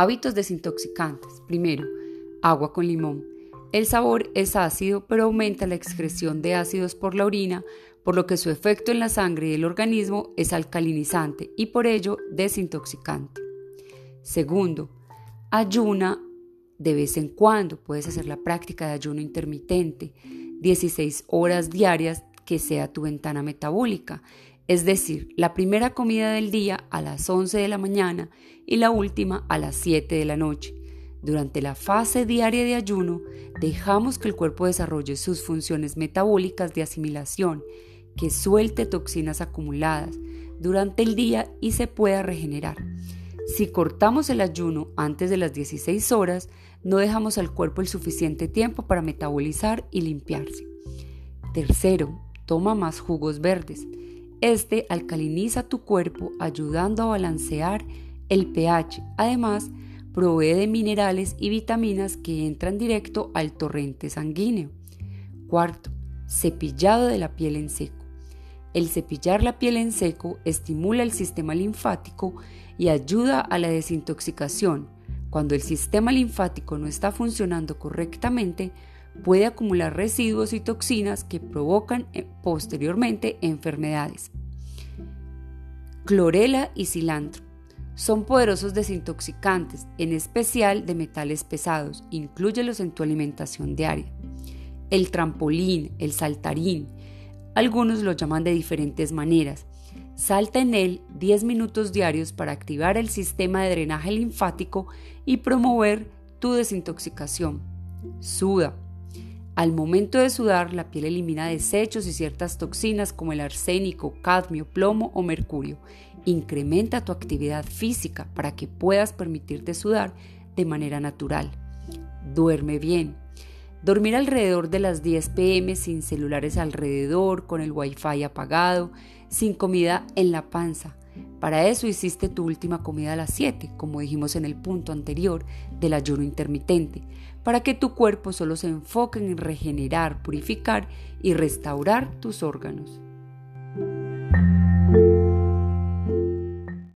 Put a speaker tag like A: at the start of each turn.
A: Hábitos desintoxicantes. Primero, agua con limón. El sabor es ácido, pero aumenta la excreción de ácidos por la orina, por lo que su efecto en la sangre y el organismo es alcalinizante y por ello desintoxicante. Segundo, ayuna de vez en cuando. Puedes hacer la práctica de ayuno intermitente, 16 horas diarias que sea tu ventana metabólica, es decir, la primera comida del día a las 11 de la mañana y la última a las 7 de la noche. Durante la fase diaria de ayuno, dejamos que el cuerpo desarrolle sus funciones metabólicas de asimilación, que suelte toxinas acumuladas durante el día y se pueda regenerar. Si cortamos el ayuno antes de las 16 horas, no dejamos al cuerpo el suficiente tiempo para metabolizar y limpiarse. Tercero, toma más jugos verdes. Este alcaliniza tu cuerpo ayudando a balancear el pH. Además, provee de minerales y vitaminas que entran directo al torrente sanguíneo. Cuarto, cepillado de la piel en seco. El cepillar la piel en seco estimula el sistema linfático y ayuda a la desintoxicación. Cuando el sistema linfático no está funcionando correctamente, puede acumular residuos y toxinas que provocan eh, posteriormente enfermedades. Clorela y cilantro son poderosos desintoxicantes, en especial de metales pesados. Inclúyelos en tu alimentación diaria. El trampolín, el saltarín, algunos lo llaman de diferentes maneras. Salta en él 10 minutos diarios para activar el sistema de drenaje linfático y promover tu desintoxicación. Suda. Al momento de sudar, la piel elimina desechos y ciertas toxinas como el arsénico, cadmio, plomo o mercurio. Incrementa tu actividad física para que puedas permitirte sudar de manera natural. Duerme bien. Dormir alrededor de las 10 pm sin celulares alrededor, con el wifi apagado, sin comida en la panza. Para eso hiciste tu última comida a las 7, como dijimos en el punto anterior del ayuno intermitente para que tu cuerpo solo se enfoque en regenerar, purificar y restaurar tus órganos.